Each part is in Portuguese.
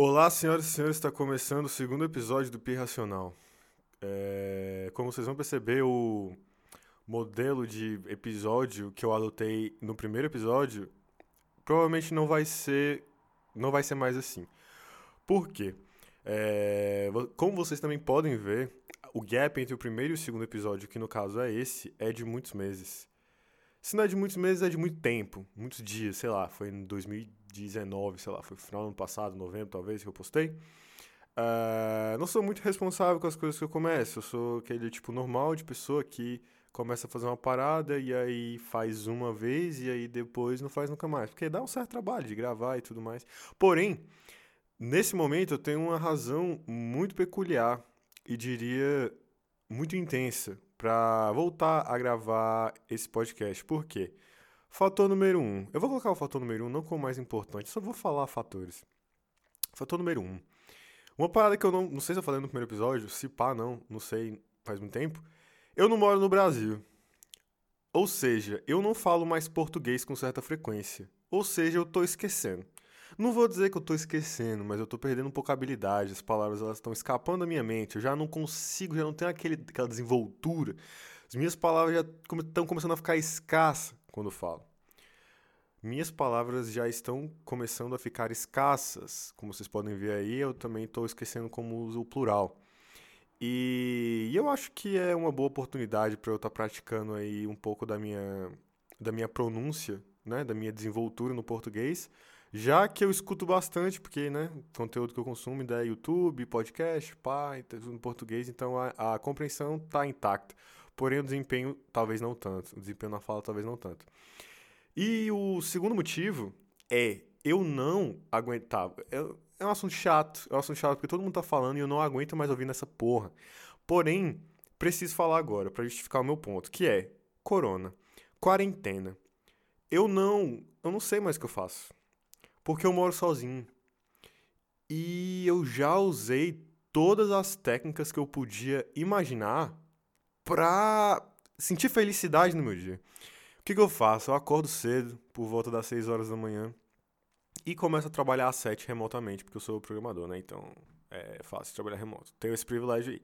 Olá, senhoras e senhores, está começando o segundo episódio do Pi Racional. É, como vocês vão perceber, o modelo de episódio que eu adotei no primeiro episódio provavelmente não vai ser, não vai ser mais assim. Por quê? É, como vocês também podem ver, o gap entre o primeiro e o segundo episódio, que no caso é esse, é de muitos meses. Se não é de muitos meses, é de muito tempo, muitos dias, sei lá, foi em 2019, sei lá, foi final do ano passado, novembro talvez, que eu postei. Uh, não sou muito responsável com as coisas que eu começo, eu sou aquele tipo normal de pessoa que começa a fazer uma parada e aí faz uma vez e aí depois não faz nunca mais, porque dá um certo trabalho de gravar e tudo mais. Porém, nesse momento eu tenho uma razão muito peculiar e diria muito intensa para voltar a gravar esse podcast. Por quê? Fator número um. Eu vou colocar o fator número um não como mais importante, só vou falar fatores. Fator número um. Uma parada que eu não, não sei se eu falei no primeiro episódio, se pá, não, não sei, faz muito tempo. Eu não moro no Brasil. Ou seja, eu não falo mais português com certa frequência. Ou seja, eu tô esquecendo. Não vou dizer que eu tô esquecendo, mas eu tô perdendo um pouco a habilidade. As palavras elas estão escapando da minha mente. Eu já não consigo, já não tenho aquele, aquela desenvoltura. As minhas palavras já estão começando a ficar escassas quando falo. Minhas palavras já estão começando a ficar escassas. Como vocês podem ver aí, eu também estou esquecendo como uso o plural. E, e eu acho que é uma boa oportunidade para eu estar tá praticando aí um pouco da minha, da minha pronúncia, né, da minha desenvoltura no português já que eu escuto bastante, porque, né, conteúdo que eu consumo é YouTube, podcast, pá, tudo em português, então a, a compreensão tá intacta. Porém, o desempenho talvez não tanto. O desempenho na fala talvez não tanto. E o segundo motivo é eu não aguentava. É, é um assunto chato, é um assunto chato porque todo mundo tá falando e eu não aguento mais ouvir nessa porra. Porém, preciso falar agora para justificar o meu ponto, que é corona, quarentena. Eu não, eu não sei mais o que eu faço. Porque eu moro sozinho. E eu já usei todas as técnicas que eu podia imaginar pra sentir felicidade no meu dia. O que, que eu faço? Eu acordo cedo, por volta das 6 horas da manhã, e começo a trabalhar às 7 remotamente, porque eu sou programador, né? Então é fácil trabalhar remoto. Tenho esse privilégio aí.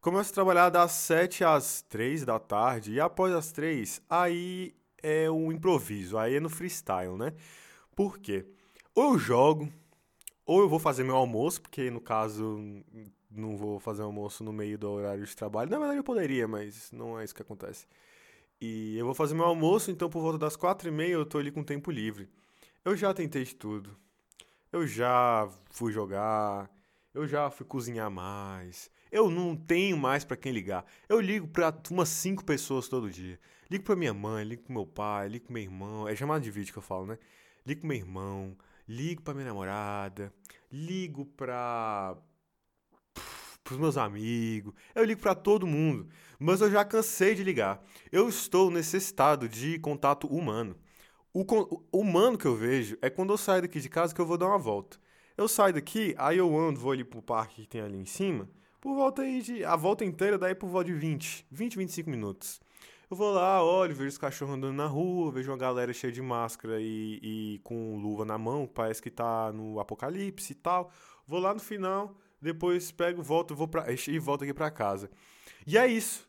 Começo a trabalhar das 7 às 3 da tarde, e após as 3, aí é o improviso, aí é no freestyle, né? Por quê? Ou eu jogo, ou eu vou fazer meu almoço, porque no caso não vou fazer almoço no meio do horário de trabalho. Na verdade eu poderia, mas não é isso que acontece. E eu vou fazer meu almoço, então por volta das quatro e meia eu tô ali com tempo livre. Eu já tentei de tudo. Eu já fui jogar, eu já fui cozinhar mais. Eu não tenho mais para quem ligar. Eu ligo para umas cinco pessoas todo dia. Ligo para minha mãe, ligo pro meu pai, ligo pro meu irmão. É chamado de vídeo que eu falo, né? Ligo pro meu irmão, ligo pra minha namorada, ligo pra. pros meus amigos, eu ligo para todo mundo, mas eu já cansei de ligar. Eu estou necessitado de contato humano. O, o humano que eu vejo é quando eu saio daqui de casa que eu vou dar uma volta. Eu saio daqui, aí eu ando, vou ali pro parque que tem ali em cima, por volta aí de. A volta inteira daí por volta de 20, 20, 25 minutos. Eu vou lá, olho, vejo os cachorros andando na rua, vejo uma galera cheia de máscara e, e com luva na mão, parece que tá no apocalipse e tal. Vou lá no final, depois pego, volto, vou pra, e volto aqui pra casa. E é isso.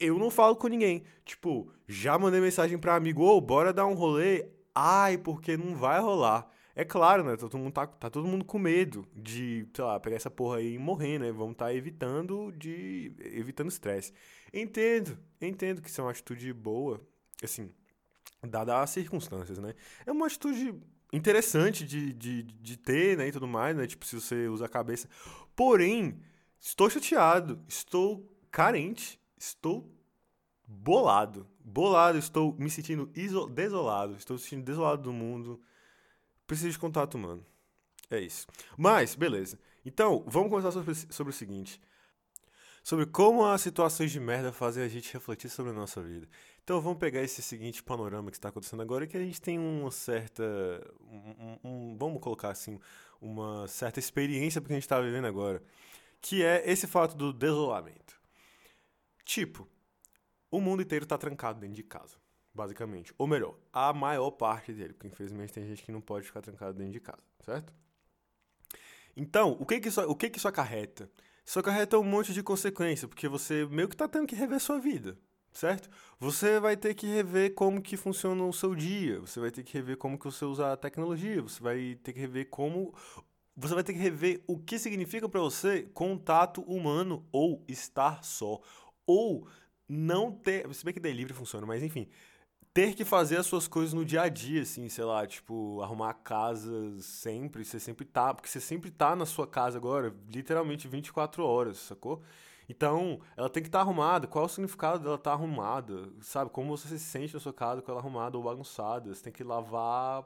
Eu não falo com ninguém. Tipo, já mandei mensagem pra amigo, ô, oh, bora dar um rolê. Ai, porque não vai rolar. É claro, né? Todo mundo tá, tá todo mundo com medo de, sei lá, pegar essa porra aí e morrer, né? Vamos estar tá evitando de. evitando estresse. Entendo, entendo que isso é uma atitude boa, assim, dada as circunstâncias, né? É uma atitude interessante de, de, de ter, né? E tudo mais, né? Tipo, se você usa a cabeça. Porém, estou chateado, estou carente, estou bolado. Bolado, estou me sentindo desolado, estou me sentindo desolado do mundo Preciso de contato humano. É isso. Mas, beleza. Então, vamos conversar sobre, sobre o seguinte. Sobre como as situações de merda fazem a gente refletir sobre a nossa vida. Então vamos pegar esse seguinte panorama que está acontecendo agora, que a gente tem uma certa. Um, um, vamos colocar assim, uma certa experiência porque a gente está vivendo agora. Que é esse fato do desolamento. Tipo, o mundo inteiro está trancado dentro de casa basicamente. Ou melhor, a maior parte dele, porque infelizmente tem gente que não pode ficar trancado dentro de casa, certo? Então, o que que isso, o que que isso acarreta? Isso acarreta um monte de consequência, porque você meio que tá tendo que rever sua vida, certo? Você vai ter que rever como que funciona o seu dia, você vai ter que rever como que você usa a tecnologia, você vai ter que rever como você vai ter que rever o que significa para você contato humano ou estar só ou não ter, se bem que delivery funciona, mas enfim, ter que fazer as suas coisas no dia a dia, assim, sei lá, tipo, arrumar a casa sempre, você sempre tá, porque você sempre tá na sua casa agora, literalmente 24 horas, sacou? Então, ela tem que estar tá arrumada. Qual é o significado dela estar tá arrumada? Sabe? Como você se sente na sua casa com ela arrumada ou bagunçada? Você tem que lavar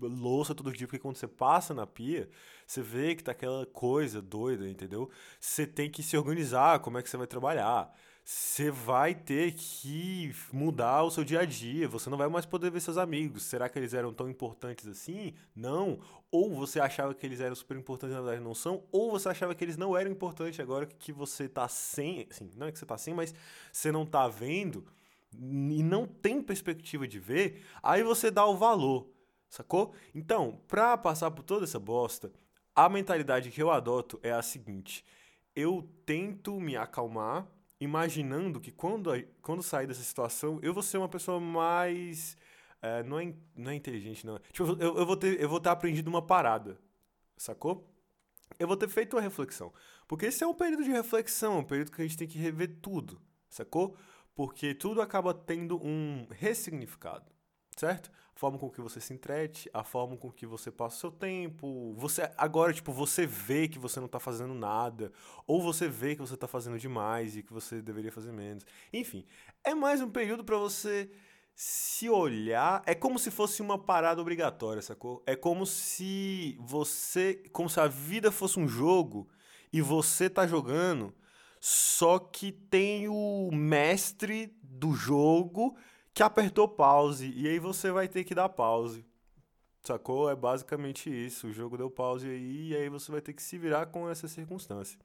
louça todo dia, porque quando você passa na pia, você vê que tá aquela coisa doida, entendeu? Você tem que se organizar, como é que você vai trabalhar você vai ter que mudar o seu dia a dia, você não vai mais poder ver seus amigos. Será que eles eram tão importantes assim? Não. Ou você achava que eles eram super importantes, na verdade não são, ou você achava que eles não eram importantes agora que você tá sem, assim, não é que você tá sem, mas você não tá vendo e não tem perspectiva de ver, aí você dá o valor, sacou? Então, pra passar por toda essa bosta, a mentalidade que eu adoto é a seguinte: eu tento me acalmar imaginando que quando, quando sair dessa situação, eu vou ser uma pessoa mais. É, não, é, não é inteligente, não. Tipo, eu, eu, vou ter, eu vou ter aprendido uma parada, sacou? Eu vou ter feito uma reflexão. Porque esse é um período de reflexão, um período que a gente tem que rever tudo, sacou? Porque tudo acaba tendo um ressignificado certo? A forma com que você se entrete, a forma com que você passa o seu tempo. Você agora, tipo, você vê que você não tá fazendo nada, ou você vê que você tá fazendo demais e que você deveria fazer menos. Enfim, é mais um período para você se olhar, é como se fosse uma parada obrigatória, sacou? É como se você, como se a vida fosse um jogo e você tá jogando, só que tem o mestre do jogo que apertou pause e aí você vai ter que dar pause. Sacou? É basicamente isso. O jogo deu pause aí e aí você vai ter que se virar com essa circunstância.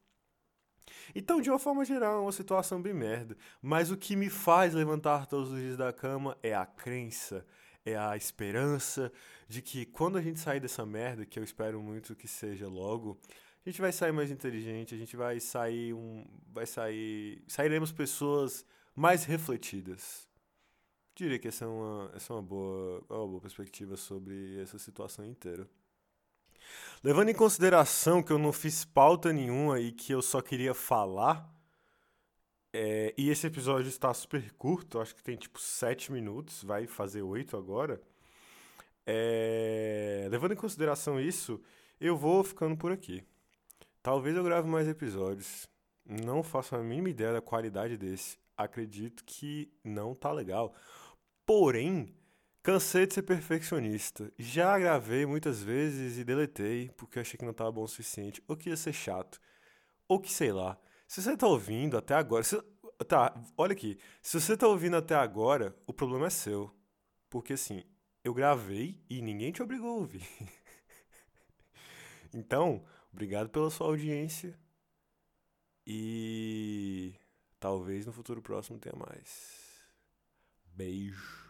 Então, de uma forma geral, é uma situação bem merda. Mas o que me faz levantar todos os dias da cama é a crença, é a esperança de que quando a gente sair dessa merda, que eu espero muito que seja logo, a gente vai sair mais inteligente, a gente vai sair um. Vai sair. Sairemos pessoas mais refletidas. Diria que essa é uma, essa é uma, boa, é uma boa perspectiva sobre essa situação inteira. Levando em consideração que eu não fiz pauta nenhuma e que eu só queria falar, é, e esse episódio está super curto, acho que tem tipo 7 minutos, vai fazer 8 agora. É, levando em consideração isso, eu vou ficando por aqui. Talvez eu grave mais episódios. Não faço a mínima ideia da qualidade desse. Acredito que não tá legal. Porém, cansei de ser perfeccionista. Já gravei muitas vezes e deletei porque achei que não estava bom o suficiente, ou que ia ser chato, ou que sei lá. Se você está ouvindo até agora, se, tá, olha aqui. Se você está ouvindo até agora, o problema é seu. Porque assim, eu gravei e ninguém te obrigou a ouvir. então, obrigado pela sua audiência. E talvez no futuro próximo tenha mais. Beijo.